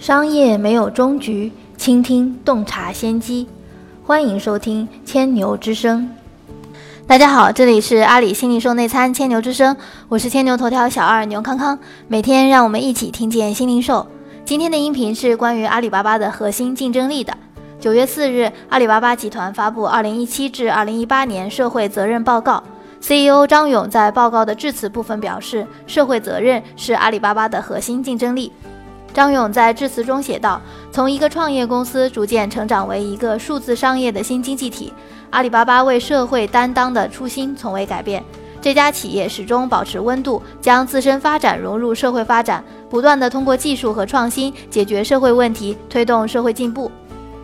商业没有终局，倾听洞察先机。欢迎收听千牛之声。大家好，这里是阿里新零售内参千牛之声，我是千牛头条小二牛康康。每天让我们一起听见新零售。今天的音频是关于阿里巴巴的核心竞争力的。九月四日，阿里巴巴集团发布二零一七至二零一八年社会责任报告。CEO 张勇在报告的致辞部分表示，社会责任是阿里巴巴的核心竞争力。张勇在致辞中写道：“从一个创业公司逐渐成长为一个数字商业的新经济体，阿里巴巴为社会担当的初心从未改变。这家企业始终保持温度，将自身发展融入社会发展，不断地通过技术和创新解决社会问题，推动社会进步。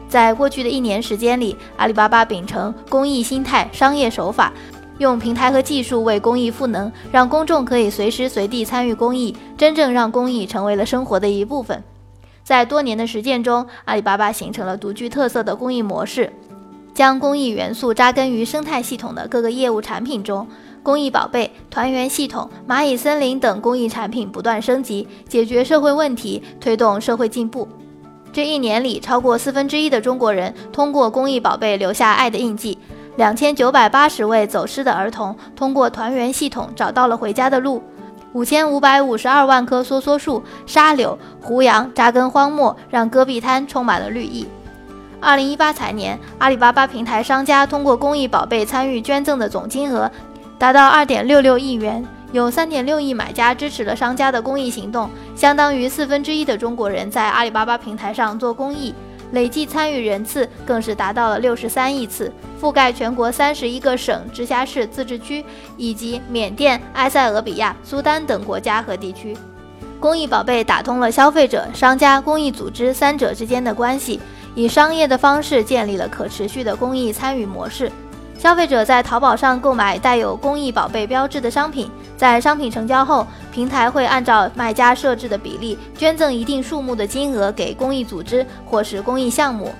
在过去的一年时间里，阿里巴巴秉承公益心态、商业手法。”用平台和技术为公益赋能，让公众可以随时随地参与公益，真正让公益成为了生活的一部分。在多年的实践中，阿里巴巴形成了独具特色的公益模式，将公益元素扎根于生态系统的各个业务产品中。公益宝贝、团圆系统、蚂蚁森林等公益产品不断升级，解决社会问题，推动社会进步。这一年里，超过四分之一的中国人通过公益宝贝留下爱的印记。两千九百八十位走失的儿童通过团圆系统找到了回家的路。五千五百五十二万棵梭梭树、沙柳、胡杨扎根荒漠，让戈壁滩充满了绿意。二零一八财年，阿里巴巴平台商家通过公益宝贝参与捐赠的总金额达到二点六六亿元，有三点六亿买家支持了商家的公益行动，相当于四分之一的中国人在阿里巴巴平台上做公益。累计参与人次更是达到了六十三亿次，覆盖全国三十一个省、直辖市、自治区，以及缅甸、埃塞俄比亚、苏丹等国家和地区。公益宝贝打通了消费者、商家、公益组织三者之间的关系，以商业的方式建立了可持续的公益参与模式。消费者在淘宝上购买带有公益宝贝标志的商品，在商品成交后，平台会按照卖家设置的比例捐赠一定数目的金额给公益组织或是公益项目。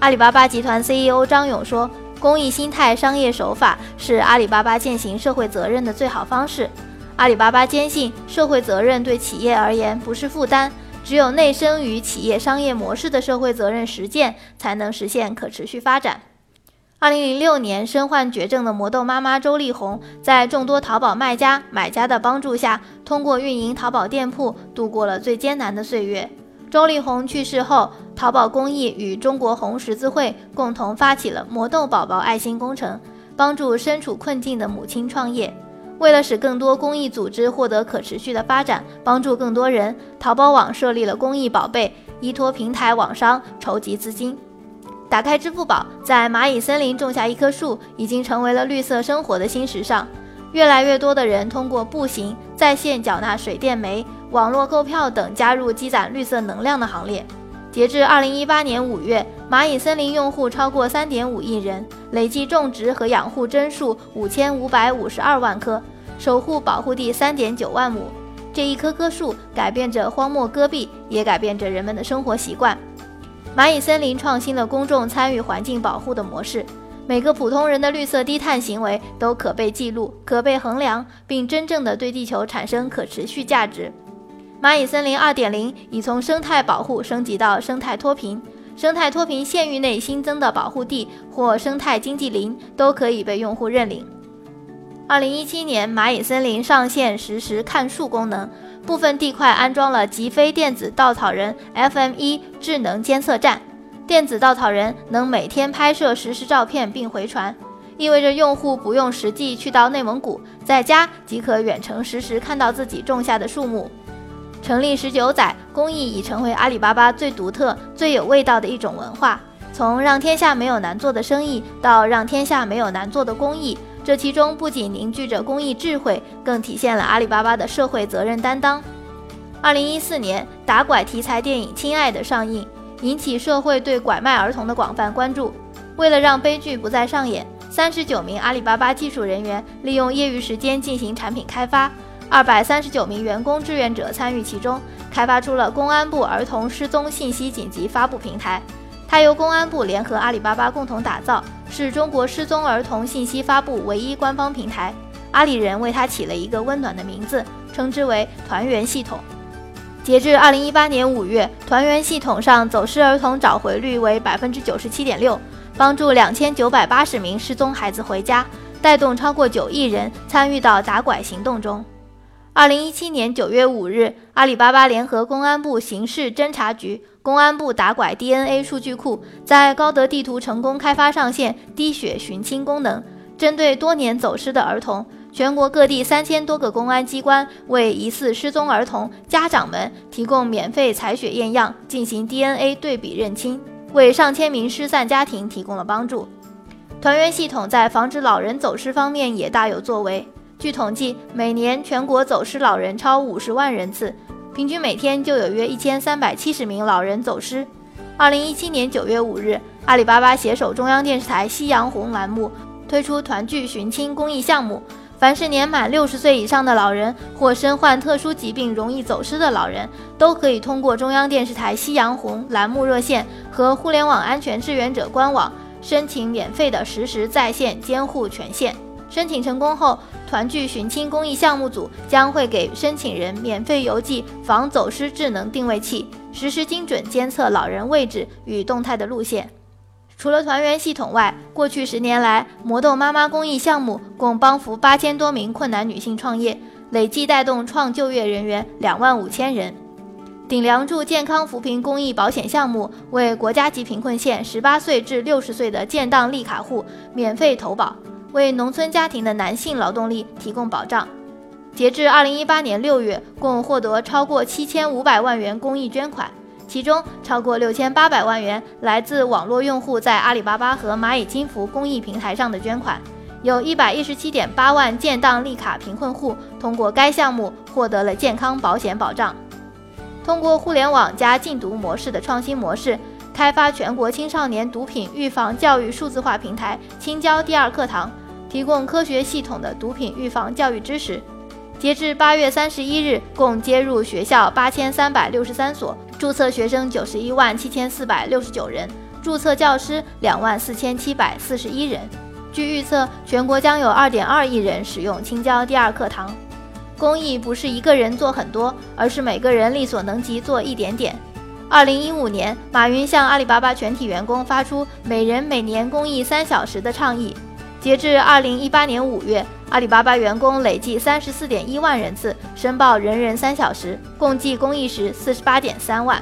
阿里巴巴集团 CEO 张勇说：“公益心态、商业手法是阿里巴巴践行社会责任的最好方式。阿里巴巴坚信，社会责任对企业而言不是负担，只有内生于企业商业模式的社会责任实践，才能实现可持续发展。”二零零六年，身患绝症的魔豆妈妈周丽红，在众多淘宝卖家、买家的帮助下，通过运营淘宝店铺，度过了最艰难的岁月。周丽红去世后，淘宝公益与中国红十字会共同发起了魔豆宝宝爱心工程，帮助身处困境的母亲创业。为了使更多公益组织获得可持续的发展，帮助更多人，淘宝网设立了公益宝贝，依托平台网商筹集资金。打开支付宝，在蚂蚁森林种下一棵树，已经成为了绿色生活的新时尚。越来越多的人通过步行、在线缴纳水电煤、网络购票等，加入积攒绿色能量的行列。截至二零一八年五月，蚂蚁森林用户超过三点五亿人，累计种植和养护针数五千五百五十二万棵，守护保护地三点九万亩。这一棵棵树改变着荒漠戈壁，也改变着人们的生活习惯。蚂蚁森林创新了公众参与环境保护的模式，每个普通人的绿色低碳行为都可被记录、可被衡量，并真正的对地球产生可持续价值。蚂蚁森林2.0已从生态保护升级到生态脱贫，生态脱贫县域内新增的保护地或生态经济林都可以被用户认领。2017年，蚂蚁森林上线实时看树功能。部分地块安装了极飞电子稻草人 FM1 智能监测站，电子稻草人能每天拍摄实时照片并回传，意味着用户不用实际去到内蒙古，在家即可远程实时看到自己种下的树木。成立十九载，公益已成为阿里巴巴最独特、最有味道的一种文化。从让天下没有难做的生意，到让天下没有难做的公益。这其中不仅凝聚着公益智慧，更体现了阿里巴巴的社会责任担当。二零一四年，打拐题材电影《亲爱的》上映，引起社会对拐卖儿童的广泛关注。为了让悲剧不再上演，三十九名阿里巴巴技术人员利用业余时间进行产品开发，二百三十九名员工志愿者参与其中，开发出了公安部儿童失踪信息紧急发布平台。它由公安部联合阿里巴巴共同打造。是中国失踪儿童信息发布唯一官方平台，阿里人为它起了一个温暖的名字，称之为“团圆系统”。截至二零一八年五月，团圆系统上走失儿童找回率为百分之九十七点六，帮助两千九百八十名失踪孩子回家，带动超过九亿人参与到打拐行动中。二零一七年九月五日，阿里巴巴联合公安部刑事侦查局、公安部打拐 DNA 数据库，在高德地图成功开发上线滴血寻亲功能，针对多年走失的儿童。全国各地三千多个公安机关为疑似失踪儿童家长们提供免费采血验样，进行 DNA 对比认亲，为上千名失散家庭提供了帮助。团圆系统在防止老人走失方面也大有作为。据统计，每年全国走失老人超五十万人次，平均每天就有约一千三百七十名老人走失。二零一七年九月五日，阿里巴巴携手中央电视台夕阳红栏目推出团聚寻亲公益项目。凡是年满六十岁以上的老人或身患特殊疾病容易走失的老人，都可以通过中央电视台夕阳红栏目热线和互联网安全志愿者官网申请免费的实时在线监护权限。申请成功后，团聚寻亲公益项目组将会给申请人免费邮寄防走失智能定位器，实时精准监测老人位置与动态的路线。除了团圆系统外，过去十年来，魔豆妈妈公益项目共帮扶八千多名困难女性创业，累计带动创就业人员两万五千人。顶梁柱健康扶贫公益保险项目为国家级贫困县十八岁至六十岁的建档立卡户免费投保，为农村家庭的男性劳动力提供保障。截至二零一八年六月，共获得超过七千五百万元公益捐款。其中超过六千八百万元来自网络用户在阿里巴巴和蚂蚁金服公益平台上的捐款，有一百一十七点八万建档立卡贫困户通过该项目获得了健康保险保障。通过互联网加禁毒模式的创新模式，开发全国青少年毒品预防教育数字化平台“青椒第二课堂”，提供科学系统的毒品预防教育知识。截至八月三十一日，共接入学校八千三百六十三所。注册学生九十一万七千四百六十九人，注册教师两万四千七百四十一人。据预测，全国将有二点二亿人使用青椒第二课堂。公益不是一个人做很多，而是每个人力所能及做一点点。二零一五年，马云向阿里巴巴全体员工发出每人每年公益三小时的倡议。截至二零一八年五月，阿里巴巴员工累计三十四点一万人次申报“人人三小时”，共计公益时四十八点三万。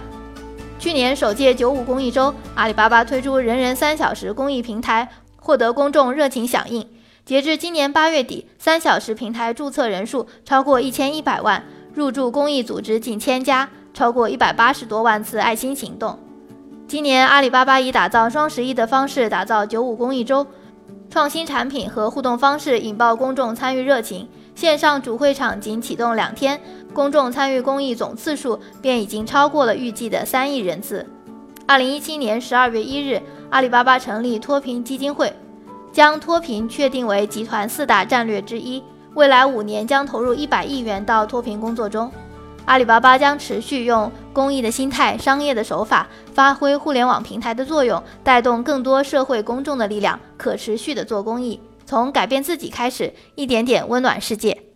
去年首届九五公益周，阿里巴巴推出“人人三小时”公益平台，获得公众热情响应。截至今年八月底，三小时平台注册人数超过一千一百万，入驻公益组织近千家，超过一百八十多万次爱心行动。今年，阿里巴巴以打造双十一的方式打造九五公益周。创新产品和互动方式引爆公众参与热情，线上主会场仅启动两天，公众参与公益总次数便已经超过了预计的三亿人次。二零一七年十二月一日，阿里巴巴成立脱贫基金会，将脱贫确定为集团四大战略之一，未来五年将投入一百亿元到脱贫工作中。阿里巴巴将持续用公益的心态、商业的手法，发挥互联网平台的作用，带动更多社会公众的力量，可持续的做公益，从改变自己开始，一点点温暖世界。